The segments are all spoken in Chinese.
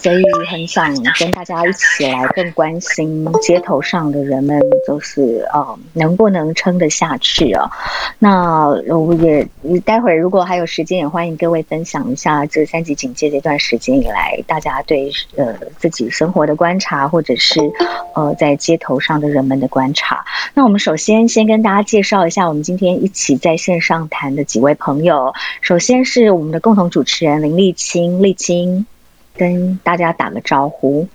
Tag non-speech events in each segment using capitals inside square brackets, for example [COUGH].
所以很想跟大家一起来更关心街头上的人们，就是呃能不能撑得下去啊？那我也待会儿如果还有时间，也欢迎各位分享一下这三级警戒这段时间以来，大家对呃自己生活的观察，或者是呃在街头上的人们的观察。那我们首先先跟大家介绍一下，我们今天一起在线上谈的几位朋友。首先是我们的共同主持人林立清，立清。跟大家打个招呼。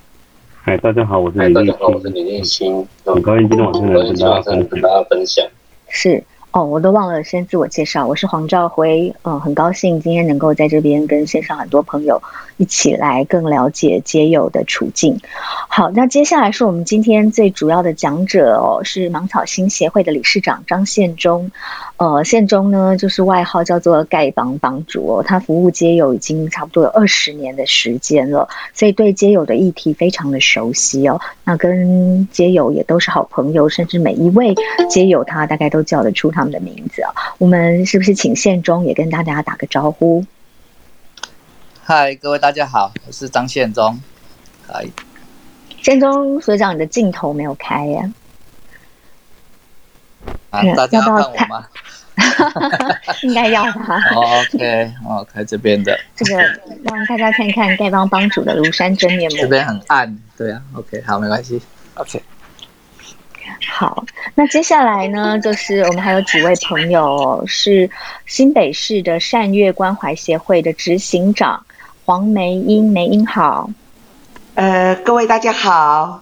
嗨，大家好，我是李立清。我是李立清，很高兴今天晚上能跟大家分享。是。哦，我都忘了先自我介绍，我是黄兆辉，嗯，很高兴今天能够在这边跟线上很多朋友一起来更了解街友的处境。好，那接下来是我们今天最主要的讲者哦，是芒草新协会的理事长张宪忠。呃，宪忠呢就是外号叫做丐帮帮主哦，他服务街友已经差不多有二十年的时间了，所以对街友的议题非常的熟悉哦。那跟街友也都是好朋友，甚至每一位街友他大概都叫得出他。他们的名字啊，我们是不是请宪忠也跟大家打个招呼？嗨，各位大家好，我是张宪忠。嗨，宪忠所长，你的镜头没有开呀？啊，大家要看我吗？[LAUGHS] 应该要吧。OK，哦，开这边的。这个让大家看看丐帮帮主的庐山真面目。这边很暗，对啊。OK，好，没关系。OK。好，那接下来呢，就是我们还有几位朋友是新北市的善月关怀协会的执行长黄梅英，梅英好。呃，各位大家好。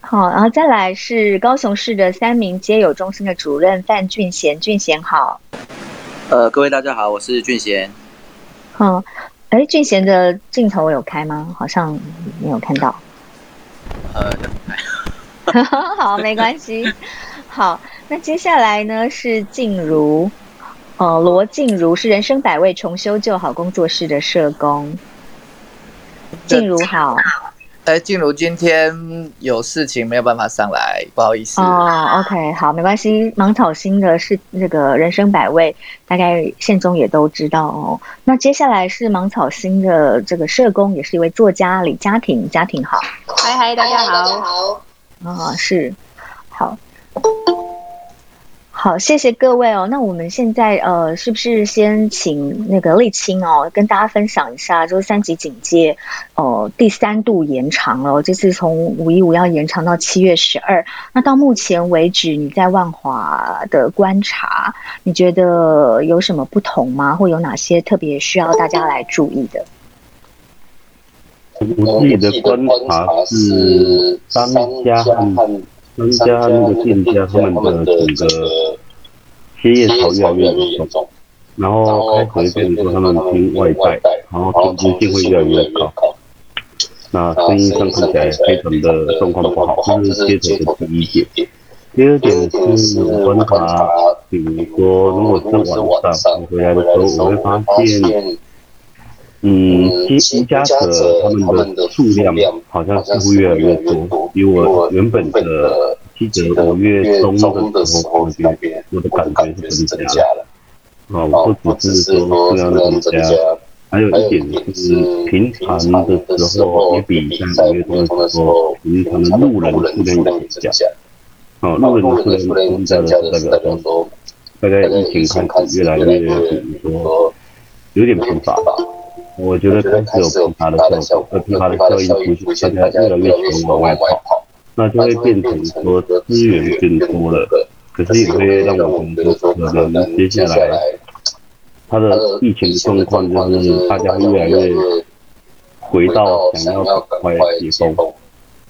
好，然后再来是高雄市的三名街友中心的主任范俊贤，俊贤好。呃，各位大家好，我是俊贤。好，哎，俊贤的镜头有开吗？好像没有看到。呃，[LAUGHS] 好，没关系。好，那接下来呢是静茹，呃，罗静茹是人生百味重修旧好工作室的社工。静茹好。哎，静茹今天有事情没有办法上来，不好意思。哦，OK，好，没关系。芒草心的是那个人生百味，大概县中也都知道哦。那接下来是芒草心的这个社工，也是一位作家李家庭，家庭好。嗨嗨，大家好。啊，是，好。好，谢谢各位哦。那我们现在呃，是不是先请那个沥青哦，跟大家分享一下，就是三级警戒哦，第三度延长了，这次从五一五要延长到七月十二。那到目前为止，你在万华的观察，你觉得有什么不同吗？或有哪些特别需要大家来注意的？我自己的观察是商家和。商家那个店家他们的整个歇业潮越来越严重，然后开口就变成说他们拼外带，然后平均性会越来越高。那生意上看起来非常的状况不好，这是街头的第一点。第二点是观察，比如说如果是晚上我回来的时候，我会发现。嗯，接家者他们的数量好像似乎越来越多，比我原本的记得五月中的时候感觉，我的感觉是增加了。啊，我不只是说数量增加，还有一点是平常的时候也比在五月中的时候，平常的路人数量也增加。啊，路人的数量增加的代表说，大概疫情开始越来越，比如说有点贫乏。我觉得开始有疲乏的效果，疲乏的效应出现，大家越来越喜欢往外跑，那就会变成说资源变多了，可是也会让我们说可能接下来它的疫情的状况就是大家越来越回到想要快解封，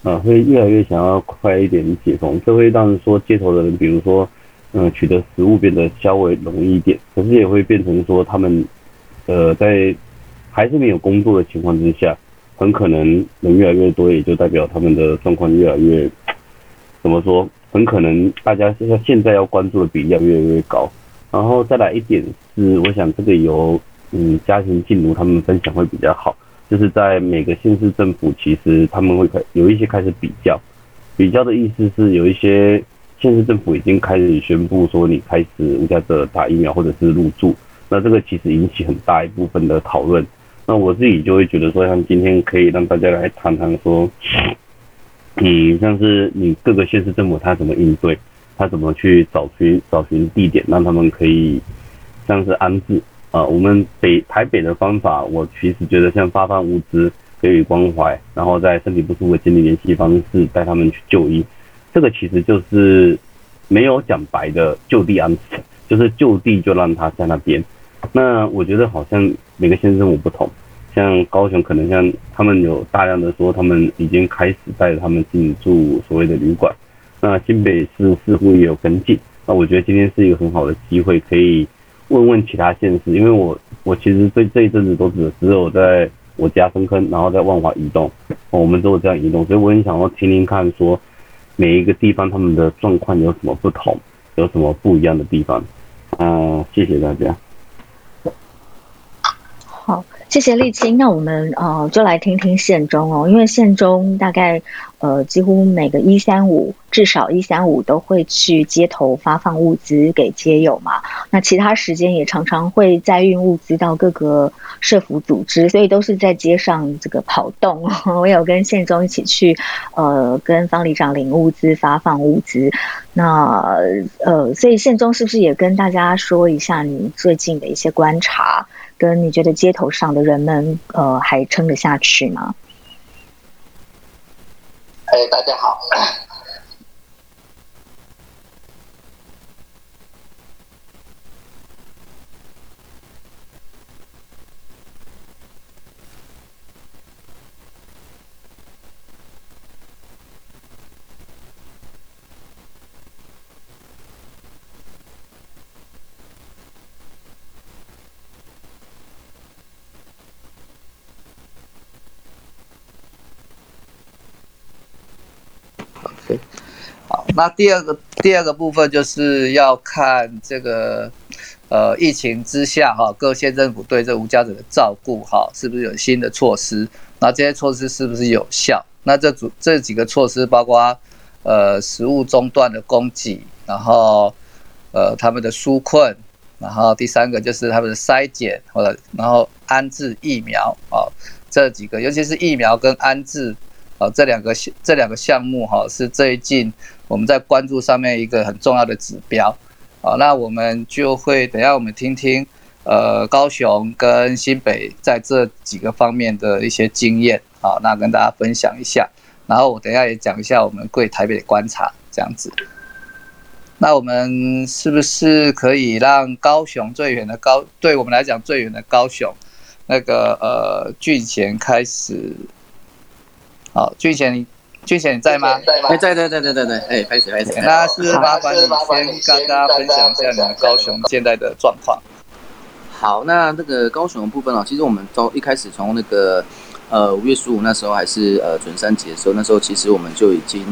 啊，会越来越想要快一点解封，这会让说街头的人，比如说嗯取得食物变得稍微容易一点，可是也会变成说他们呃在。还是没有工作的情况之下，很可能人越来越多，也就代表他们的状况越来越怎么说？很可能大家现在现在要关注的比例越来越高。然后再来一点是，我想这个由嗯家庭进入他们分享会比较好。就是在每个县市政府，其实他们会开有一些开始比较，比较的意思是有一些县市政府已经开始宣布说你开始人家的打疫苗或者是入住，那这个其实引起很大一部分的讨论。那我自己就会觉得说，像今天可以让大家来谈谈说，嗯，像是你各个县市政府他怎么应对，他怎么去找寻找寻地点，让他们可以像是安置啊。我们北台北的方法，我其实觉得像发放物资、给予关怀，然后在身体不舒服建立联系方式，带他们去就医，这个其实就是没有讲白的就地安置，就是就地就让他在那边。那我觉得好像每个县政府不同，像高雄可能像他们有大量的说他们已经开始带着他们进驻所谓的旅馆，那新北市似乎也有跟进。那我觉得今天是一个很好的机会，可以问问其他县市，因为我我其实这这一阵子都只只有在我家深坑，然后在万华移动，我们都有这样移动，所以我很想要听听看说每一个地方他们的状况有什么不同，有什么不一样的地方。嗯，谢谢大家。好，谢谢丽青。那我们呃就来听听县中哦，因为县中大概呃几乎每个一三五至少一三五都会去街头发放物资给街友嘛。那其他时间也常常会载运物资到各个社服组织，所以都是在街上这个跑动。[LAUGHS] 我有跟县中一起去呃跟方里长领物资发放物资。那呃所以县中是不是也跟大家说一下你最近的一些观察？跟你觉得街头上的人们，呃，还撑得下去吗？哎，大家好。那第二个第二个部分就是要看这个呃疫情之下哈，各县政府对这无家者的照顾哈，是不是有新的措施？那这些措施是不是有效？那这组这几个措施包括呃食物中断的供给，然后呃他们的纾困，然后第三个就是他们的筛检或者然后安置疫苗啊，这几个尤其是疫苗跟安置。啊，这两个这两个项目哈是最近我们在关注上面一个很重要的指标。好，那我们就会等下我们听听呃高雄跟新北在这几个方面的一些经验。好，那跟大家分享一下。然后我等下也讲一下我们贵台北的观察这样子。那我们是不是可以让高雄最远的高对我们来讲最远的高雄那个呃俊贤开始？好，俊贤，俊贤你在吗？哎，在在在在在在，哎，开始开始。那是麻烦你先跟大家分享一下你们高雄现在的状况。好，那那个高雄的部分啊，其实我们从一开始从那个呃五月十五那时候还是呃准三级的时候，那时候其实我们就已经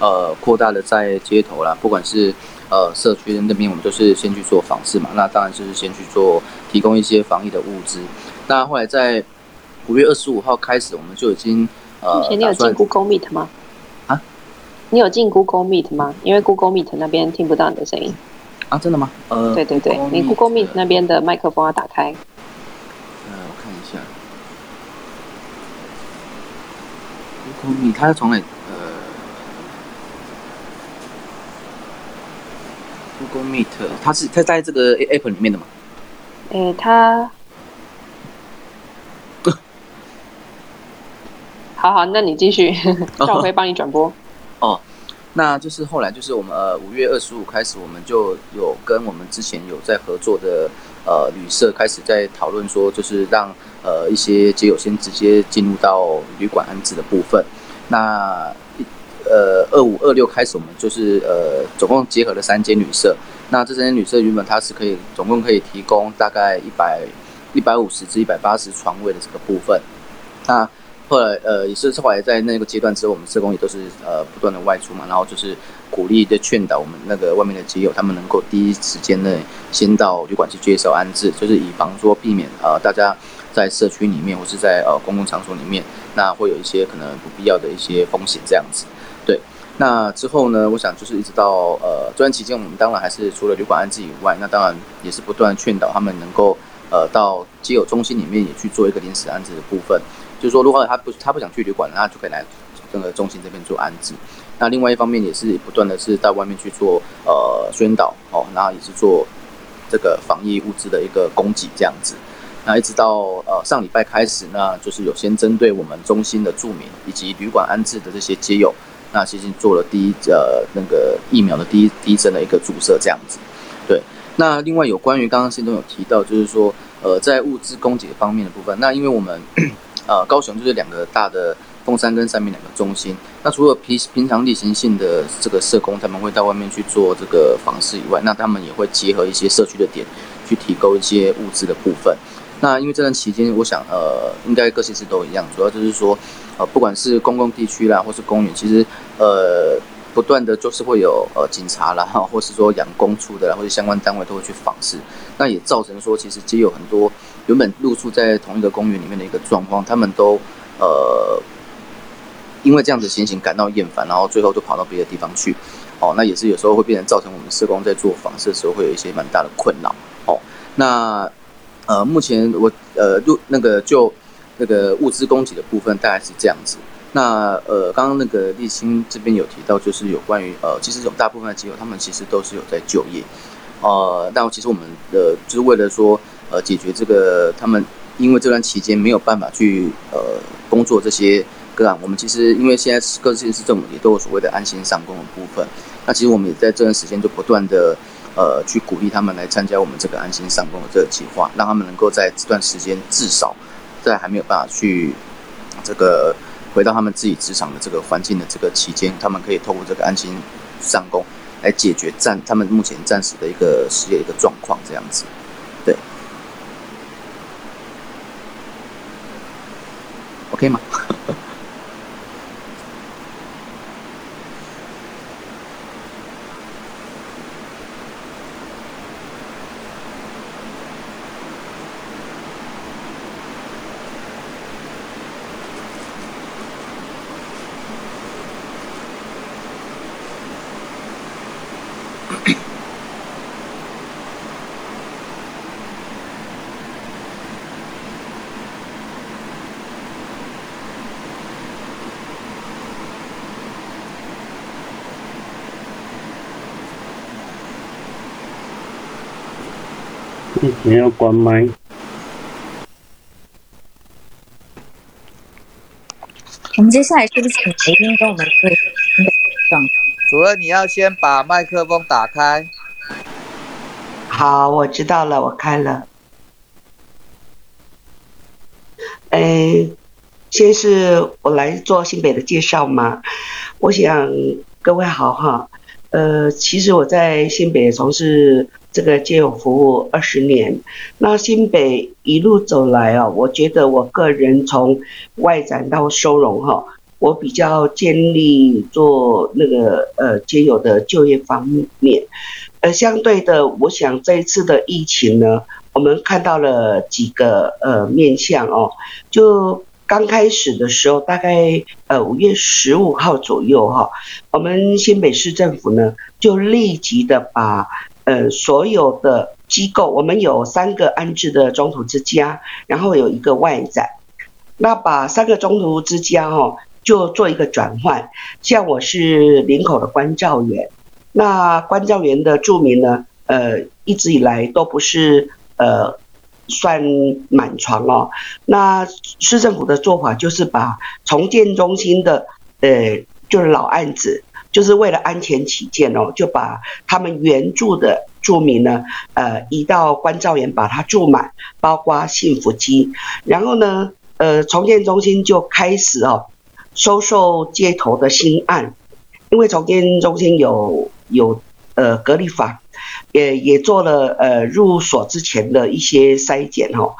呃扩大了在街头了，不管是呃社区那边，我们都是先去做访视嘛，那当然就是先去做提供一些防疫的物资。那后来在五月二十五号开始，我们就已经。目前你有进 Google Meet 吗？啊？你有进 Google Meet 吗？因为 Google Meet 那边听不到你的声音。啊，真的吗？呃，对对对，你 Google Meet 那边的麦克风要打开。呃，我看一下。Google Meet 它是从哪？呃，Google Meet 它是它在这个 App 里面的吗？诶，它。[LAUGHS] 好好，那你继续，[LAUGHS] 叫我会帮你转播。哦，哦那就是后来就是我们呃五月二十五开始，我们就有跟我们之前有在合作的呃旅社开始在讨论说，就是让呃一些街友先直接进入到旅馆安置的部分。那一呃二五二六开始，我们就是呃总共结合了三间旅社。那这三间旅社原本它是可以总共可以提供大概一百一百五十至一百八十床位的这个部分。那后来，呃，也是后来在那个阶段之后，我们社工也都是呃不断的外出嘛，然后就是鼓励的劝导我们那个外面的基友，他们能够第一时间内先到旅馆去接受安置，就是以防说避免呃大家在社区里面或是在呃公共场所里面，那会有一些可能不必要的一些风险这样子。对，那之后呢，我想就是一直到呃这段期间，我们当然还是除了旅馆安置以外，那当然也是不断劝导他们能够呃到基友中心里面也去做一个临时安置的部分。就是说，如果他不他不想去旅馆，那就可以来这个中心这边做安置。那另外一方面也是不断的是在外面去做呃宣导哦，然后也是做这个防疫物资的一个供给这样子。那一直到呃上礼拜开始，那就是有先针对我们中心的住民以及旅馆安置的这些街友，那其实做了第一呃那个疫苗的第一第一针的一个注射这样子。对，那另外有关于刚刚信中有提到，就是说呃在物资供给方面的部分，那因为我们。呃，高雄就是两个大的凤山跟三明两个中心。那除了平平常例行性的这个社工，他们会到外面去做这个访视以外，那他们也会结合一些社区的点，去提供一些物资的部分。那因为这段期间，我想呃，应该各县市都一样，主要就是说，呃，不管是公共地区啦，或是公园，其实呃，不断的就是会有呃警察啦，或是说养工处的啦，或者相关单位都会去访视。那也造成说，其实也有很多。原本露宿在同一个公园里面的一个状况，他们都呃因为这样子情形感到厌烦，然后最后就跑到别的地方去。哦，那也是有时候会变成造成我们社工在做访视的时候会有一些蛮大的困扰。哦，那呃目前我呃就那个就那个物资供给的部分大概是这样子。那呃刚刚那个立青这边有提到，就是有关于呃其实有大部分的机构他们其实都是有在就业。呃，但其实我们的就是为了说。呃，解决这个他们因为这段期间没有办法去呃工作这些个案，我们其实因为现在各县市政府也都有所谓的安心上工的部分，那其实我们也在这段时间就不断的呃去鼓励他们来参加我们这个安心上工的这个计划，让他们能够在这段时间至少在还没有办法去这个回到他们自己职场的这个环境的这个期间，他们可以透过这个安心上工来解决暂他们目前暂时的一个失业一个状况这样子，对。OK 吗？你要关麦。我们接下来是不是请雷宾跟我们对上？主任，你要先把麦克风打开。好，我知道了，我开了。哎，先是我来做新北的介绍嘛。我想各位好哈。呃，其实我在新北从事。这个接有服务二十年，那新北一路走来啊，我觉得我个人从外展到收容哈，我比较建立做那个呃接有的就业方面，呃相对的，我想这一次的疫情呢，我们看到了几个呃面向哦，就刚开始的时候，大概呃五月十五号左右哈，我们新北市政府呢就立即的把呃，所有的机构，我们有三个安置的中途之家，然后有一个外展，那把三个中途之家哦，就做一个转换。像我是林口的关照员，那关照员的住民呢，呃，一直以来都不是呃算满床哦。那市政府的做法就是把重建中心的呃，就是老案子。就是为了安全起见哦，就把他们原住的住民呢，呃，移到关照园把它住满，包括幸福基。然后呢，呃，重建中心就开始哦，收受街头的新案，因为重建中心有有呃隔离法，也也做了呃入所之前的一些筛检哦。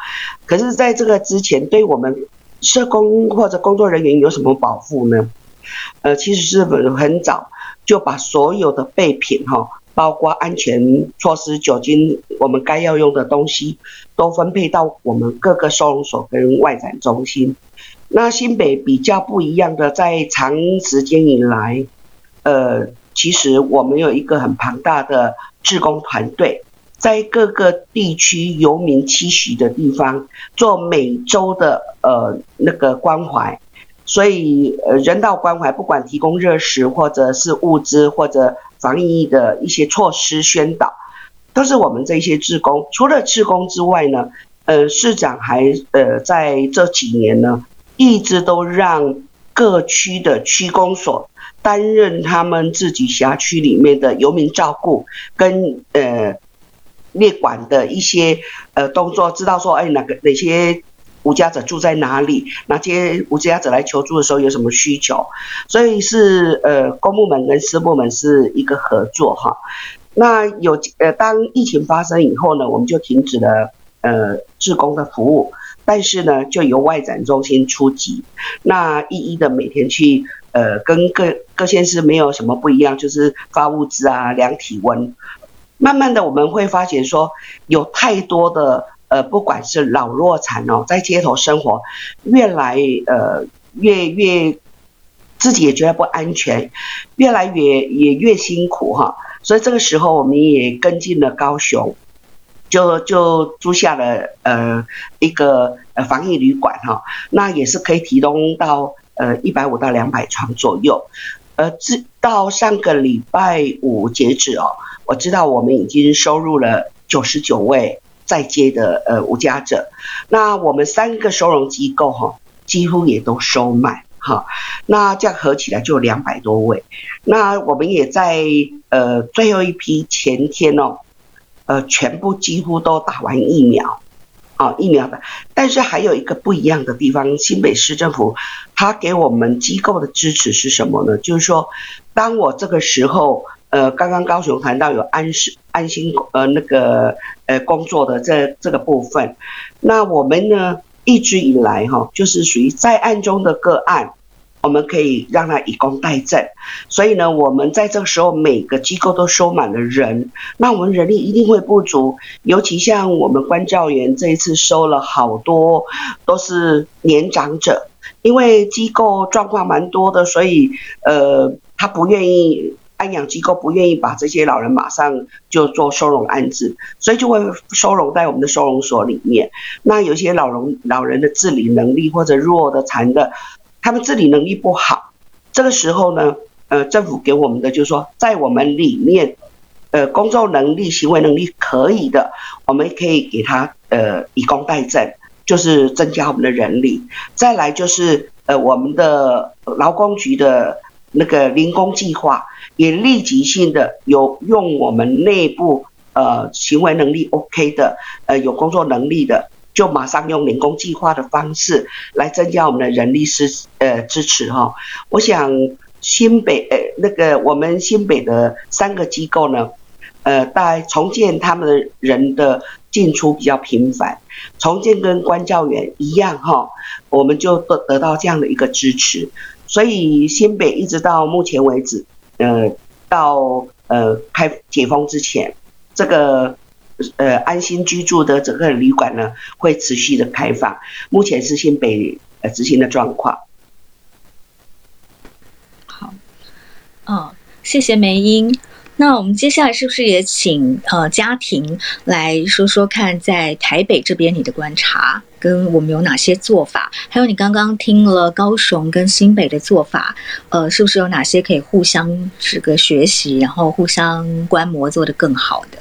可是，在这个之前，对我们社工或者工作人员有什么保护呢？呃，其实是很早就把所有的备品哈，包括安全措施、酒精，我们该要用的东西，都分配到我们各个收容所跟外展中心。那新北比较不一样的，在长时间以来，呃，其实我们有一个很庞大的志工团队，在各个地区游民栖息的地方做每周的呃那个关怀，所以呃人道关怀，不管提供热食或者是物资或者防疫的一些措施宣导，都是我们这些职工。除了职工之外呢，呃市长还呃在这几年呢，一直都让各区的区公所担任他们自己辖区里面的游民照顾跟呃。列管的一些呃动作，知道说，哎，哪个哪些无家者住在哪里，哪些无家者来求助的时候有什么需求，所以是呃公部门跟私部门是一个合作哈。那有呃当疫情发生以后呢，我们就停止了呃志工的服务，但是呢就由外展中心出击，那一一的每天去呃跟各各县市没有什么不一样，就是发物资啊，量体温。慢慢的，我们会发现说，有太多的呃，不管是老弱残哦，在街头生活，越来呃越越自己也觉得不安全，越来越也越辛苦哈。所以这个时候，我们也跟进了高雄，就就租下了呃一个呃防疫旅馆哈，那也是可以提供到呃一百五到两百床左右，呃，至到上个礼拜五截止哦。我知道我们已经收入了九十九位在接的呃无家者，那我们三个收容机构哈，几乎也都收满哈，那这样合起来就两百多位，那我们也在呃最后一批前天哦，呃全部几乎都打完疫苗，啊疫苗的，但是还有一个不一样的地方，新北市政府他给我们机构的支持是什么呢？就是说，当我这个时候。呃，刚刚高雄谈到有安心安心呃那个呃工作的这这个部分，那我们呢一直以来哈，就是属于在案中的个案，我们可以让他以工代赈，所以呢，我们在这个时候每个机构都收满了人，那我们人力一定会不足，尤其像我们关教员这一次收了好多都是年长者，因为机构状况蛮多的，所以呃他不愿意。安养机构不愿意把这些老人马上就做收容安置，所以就会收容在我们的收容所里面。那有些老人老人的自理能力或者弱的残的，他们自理能力不好，这个时候呢，呃，政府给我们的就是说，在我们里面，呃，工作能力、行为能力可以的，我们可以给他呃以工代赈，就是增加我们的人力。再来就是呃我们的劳工局的。那个零工计划也立即性的有用我们内部呃行为能力 OK 的呃有工作能力的，就马上用零工计划的方式来增加我们的人力支呃支持哈。我想新北呃那个我们新北的三个机构呢，呃在重建他们的人的进出比较频繁，重建跟关教员一样哈，我们就得得到这样的一个支持。所以新北一直到目前为止，呃，到呃开解封之前，这个呃安心居住的整个旅馆呢，会持续的开放。目前是新北呃执行的状况。好，嗯，谢谢梅英。那我们接下来是不是也请呃家庭来说说看，在台北这边你的观察，跟我们有哪些做法？还有你刚刚听了高雄跟新北的做法，呃，是不是有哪些可以互相这个学习，然后互相观摩做得更好的？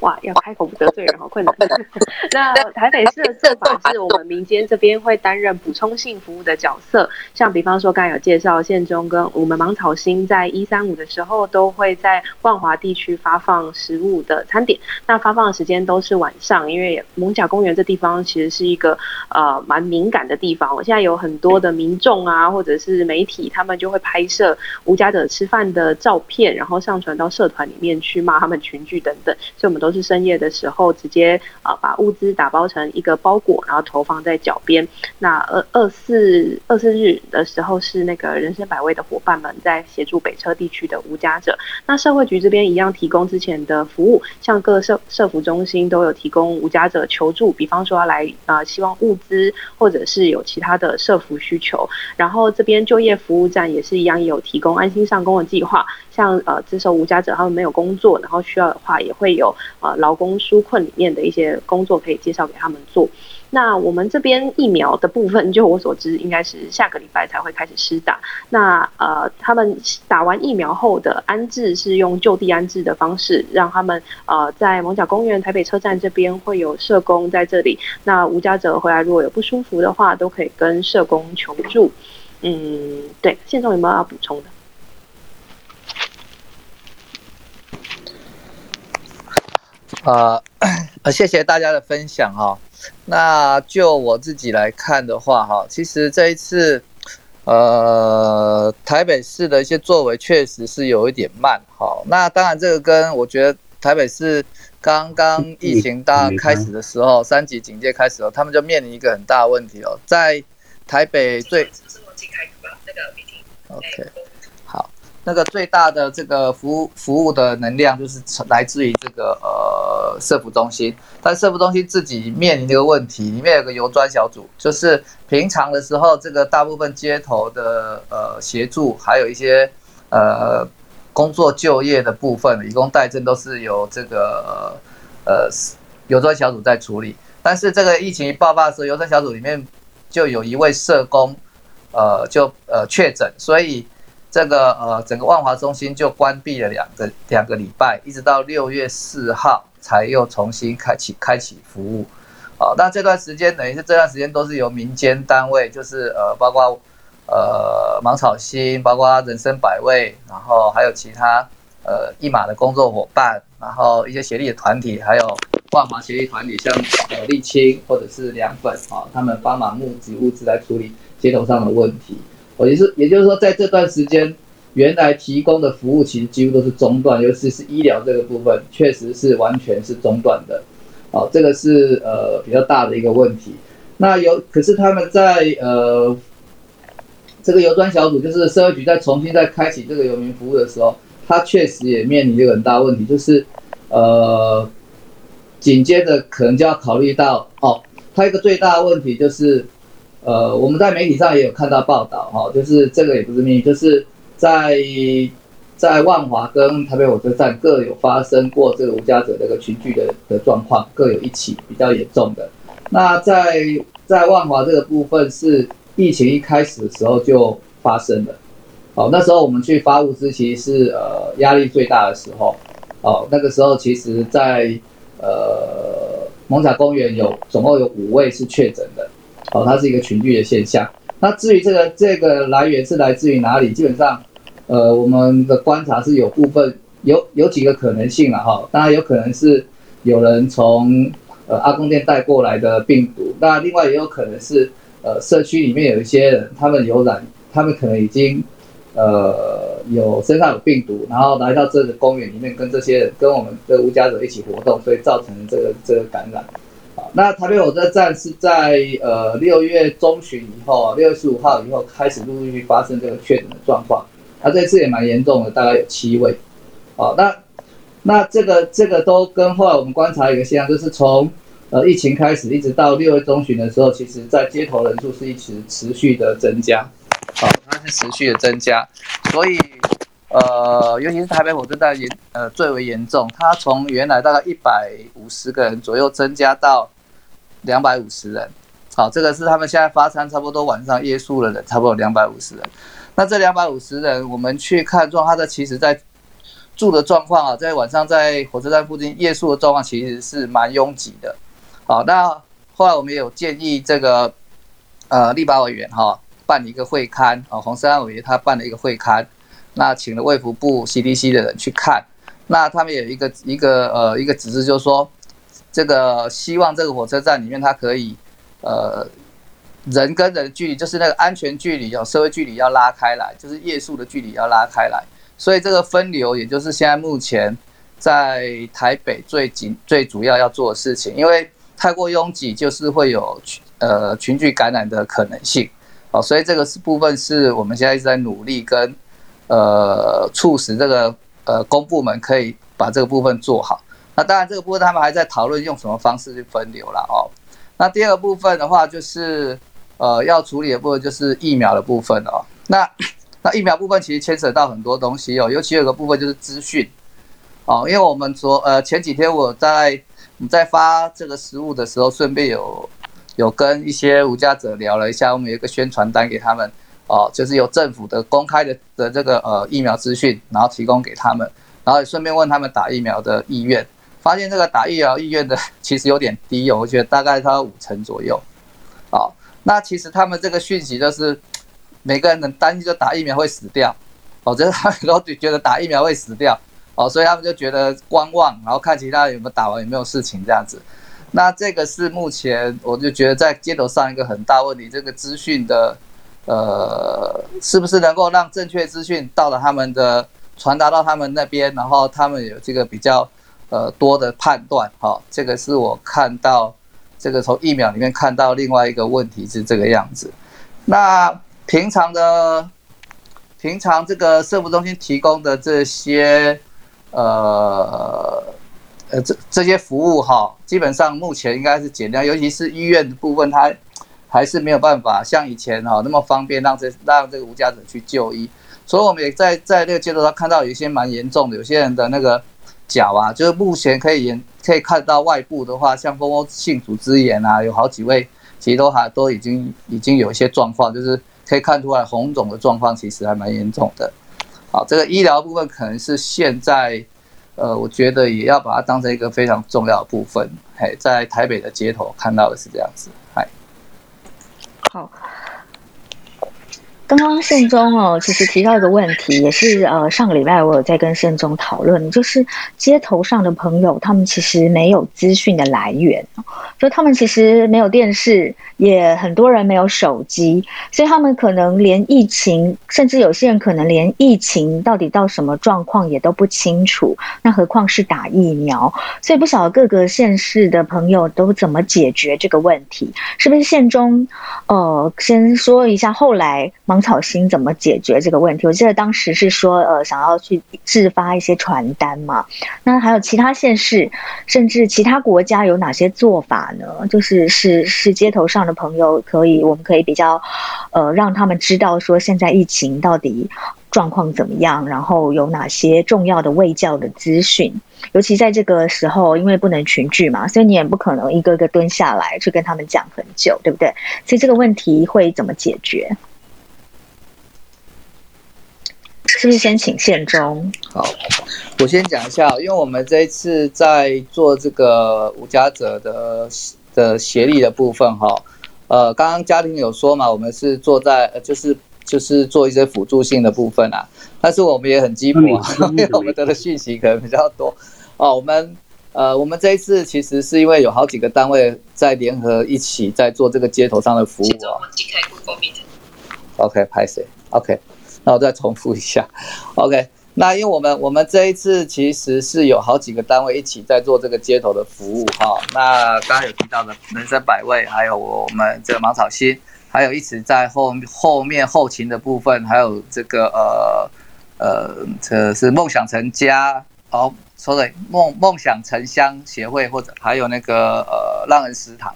哇，要开口不得罪人，好困难。[LAUGHS] 那台北市的做法是我们民间这边会担任补充性服务的角色，像比方说刚才有介绍，县中跟我们芒草星在一三五的时候都会在万华地区发放食物的餐点。那发放的时间都是晚上，因为蒙甲公园这地方其实是一个呃蛮敏感的地方。我现在有很多的民众啊，或者是媒体，他们就会拍摄无家者吃饭的照片，然后上传到社团里面去骂他们群聚等等。所以我们都是深夜的时候，直接啊把物资打包成一个包裹，然后投放在脚边。那二二四二四日的时候，是那个人生百味的伙伴们在协助北车地区的无家者。那社会局这边一样提供之前的服务，像各社社服中心都有提供无家者求助，比方说要来啊希望物资，或者是有其他的社服需求。然后这边就业服务站也是一样有提供安心上工的计划，像呃自受无家者他们没有工作，然后需要的话也会有呃劳工纾困里面的一些工作可以介绍给他们做。那我们这边疫苗的部分，就我所知，应该是下个礼拜才会开始施打。那呃，他们打完疫苗后的安置是用就地安置的方式，让他们呃在蒙角公园、台北车站这边会有社工在这里。那无家者回来如果有不舒服的话，都可以跟社工求助。嗯，对，现中有没有要补充的？啊，[COUGHS] 呃，谢谢大家的分享哈。那就我自己来看的话哈，其实这一次，呃，台北市的一些作为确实是有一点慢哈。那当然，这个跟我觉得台北市刚刚疫情大开始的时候，三级警戒开始了，他们就面临一个很大的问题哦，在台北最。OK，好，那个最大的这个服务服务的能量就是来自于这个呃社服中心，但社服中心自己面临这个问题，里面有个游专小组，就是平常的时候，这个大部分街头的呃协助，还有一些呃工作就业的部分，以工代赈都是由这个呃游专小组在处理，但是这个疫情一爆发的时候，游专小组里面就有一位社工。呃，就呃确诊，所以这个呃整个万华中心就关闭了两个两个礼拜，一直到六月四号才又重新开启开启服务。好，那这段时间等于是这段时间都是由民间单位，就是呃包括呃芒草心，包括人生百味，然后还有其他呃一马的工作伙伴，然后一些协力的团体，还有万华协力团体，像呃沥青或者是凉粉啊，他们帮忙募集物资来处理。街头上的问题，我也是，也就是说，在这段时间，原来提供的服务其实几乎都是中断，尤其是医疗这个部分，确实是完全是中断的。哦，这个是呃比较大的一个问题。那有，可是他们在呃这个游专小组，就是社会局在重新再开启这个游民服务的时候，他确实也面临一个很大问题，就是呃紧接着可能就要考虑到哦，他一个最大的问题就是。呃，我们在媒体上也有看到报道哈，就是这个也不是秘密，就是在在万华跟台北火车站各有发生过这个无家者这个群聚的的状况，各有一起比较严重的。那在在万华这个部分是疫情一开始的时候就发生了，哦，那时候我们去发物资其实是呃压力最大的时候，哦，那个时候其实在呃蒙甲公园有总共有五位是确诊的。哦，它是一个群聚的现象。那至于这个这个来源是来自于哪里，基本上，呃，我们的观察是有部分有有几个可能性了哈。当然有可能是有人从呃阿公店带过来的病毒，那另外也有可能是呃社区里面有一些人他们有染，他们可能已经呃有身上有病毒，然后来到这个公园里面跟这些人跟我们的无家者一起活动，所以造成这个这个感染。那台北火车站是在呃六月中旬以后，六月十五号以后开始陆陆续续发生这个确诊的状况，那这次也蛮严重的，大概有七位。好，那那这个这个都跟后来我们观察一个现象，就是从呃疫情开始一直到六月中旬的时候，其实在街头人数是一直持续的增加，好，它是持续的增加，所以。呃，尤其是台北火车站严呃最为严重，它从原来大概一百五十个人左右增加到两百五十人。好，这个是他们现在发餐差不多晚上夜宿的人，差不多两百五十人。那这两百五十人，我们去看状况，他的其实在住的状况啊，在晚上在火车站附近夜宿的状况其实是蛮拥挤的。好，那后来我们也有建议这个呃立法委员哈办一个会刊啊，洪山委员他办了一个会刊。那请了卫福部 CDC 的人去看，那他们有一个一个呃一个指示，就是说，这个希望这个火车站里面它可以，呃，人跟人距离，就是那个安全距离，有社会距离要拉开来，就是夜宿的距离要拉开来。所以这个分流，也就是现在目前在台北最紧最主要要做的事情，因为太过拥挤就是会有呃群聚感染的可能性，哦，所以这个是部分是我们现在一直在努力跟呃促使这个呃公部门可以把这个部分做好。那当然这个部分他们还在讨论用什么方式去分流了哦。那第二个部分的话就是呃要处理的部分就是疫苗的部分哦。那那疫苗部分其实牵扯到很多东西哦，尤其有个部分就是资讯哦，因为我们昨呃前几天我在我在发这个食物的时候，顺便有有跟一些无家者聊了一下，我们有一个宣传单给他们哦，就是由政府的公开的的这个呃疫苗资讯，然后提供给他们，然后顺便问他们打疫苗的意愿，发现这个打疫苗意愿的 [LAUGHS] 其实有点低哦，我觉得大概它五成左右，哦，那其实他们这个讯息就是。每个人很担心，就打疫苗会死掉，哦，就是他们都觉得打疫苗会死掉，哦，所以他们就觉得观望，然后看其他人有没有打完，有没有事情这样子。那这个是目前我就觉得在街头上一个很大问题，这个资讯的，呃，是不是能够让正确资讯到了他们的传达到他们那边，然后他们有这个比较呃多的判断，哈，这个是我看到这个从疫苗里面看到另外一个问题是这个样子，那。平常的，平常这个社福中心提供的这些，呃，呃，这这些服务哈，基本上目前应该是减量，尤其是医院的部分，它还是没有办法像以前哈那么方便让这让这个无家者去就医。所以我们也在在那个街头上看到有一些蛮严重的，有些人的那个脚啊，就是目前可以严可以看到外部的话，像蜂窝性组织炎啊，有好几位其实都还都已经已经有一些状况，就是。可以看出来，红肿的状况其实还蛮严重的。好，这个医疗部分可能是现在，呃，我觉得也要把它当成一个非常重要的部分。嘿，在台北的街头看到的是这样子。好。刚刚宪宗哦，其实提到一个问题，也是呃上个礼拜我有在跟宪宗讨论，就是街头上的朋友，他们其实没有资讯的来源，就他们其实没有电视，也很多人没有手机，所以他们可能连疫情，甚至有些人可能连疫情到底到什么状况也都不清楚，那何况是打疫苗？所以不晓得各个县市的朋友都怎么解决这个问题？是不是县中？呃，先说一下后来芒草心怎么解决这个问题？我记得当时是说，呃，想要去制发一些传单嘛。那还有其他县市，甚至其他国家有哪些做法呢？就是是是街头上的朋友可以，我们可以比较，呃，让他们知道说现在疫情到底。状况怎么样？然后有哪些重要的卫教的资讯？尤其在这个时候，因为不能群聚嘛，所以你也不可能一个个蹲下来去跟他们讲很久，对不对？所以这个问题会怎么解决？是不是先请宪忠？好，我先讲一下，因为我们这一次在做这个无家者的的协力的部分，哈，呃，刚刚家庭有说嘛，我们是坐在就是。就是做一些辅助性的部分啊，但是我们也很积极啊，[LAUGHS] 因为我们得的讯息可能比较多哦。我们呃，我们这一次其实是因为有好几个单位在联合一起在做这个街头上的服务哦。OK，拍谁？OK，那我再重复一下。OK，那因为我们我们这一次其实是有好几个单位一起在做这个街头的服务哈。那刚刚有提到的人生百味，还有我们这个芒草心。还有一直在后后面后勤的部分，还有这个呃呃，这是梦想成家哦，sorry，梦梦想城乡协会或者还有那个呃浪人食堂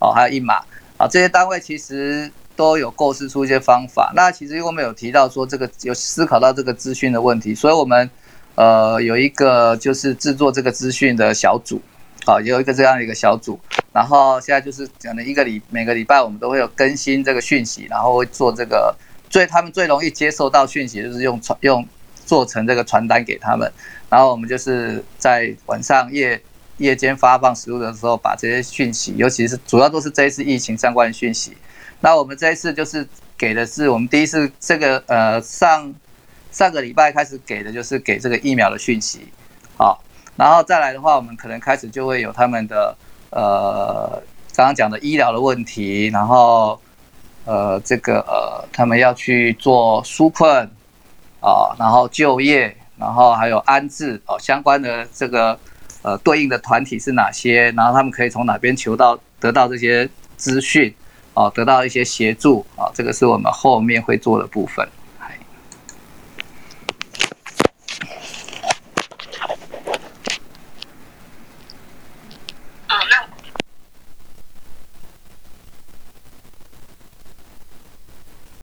哦，还有一马啊，这些单位其实都有构思出一些方法。那其实因为我们有提到说这个有思考到这个资讯的问题，所以我们呃有一个就是制作这个资讯的小组。好，有一个这样的一个小组，然后现在就是讲的一个礼每个礼拜我们都会有更新这个讯息，然后会做这个最他们最容易接受到讯息就是用传用做成这个传单给他们，然后我们就是在晚上夜夜间发放食物的时候，把这些讯息，尤其是主要都是这一次疫情相关的讯息，那我们这一次就是给的是我们第一次这个呃上上个礼拜开始给的就是给这个疫苗的讯息，好。然后再来的话，我们可能开始就会有他们的呃刚刚讲的医疗的问题，然后呃这个呃他们要去做纾困啊，然后就业，然后还有安置哦，相关的这个呃对应的团体是哪些，然后他们可以从哪边求到得到这些资讯哦，得到一些协助啊，这个是我们后面会做的部分。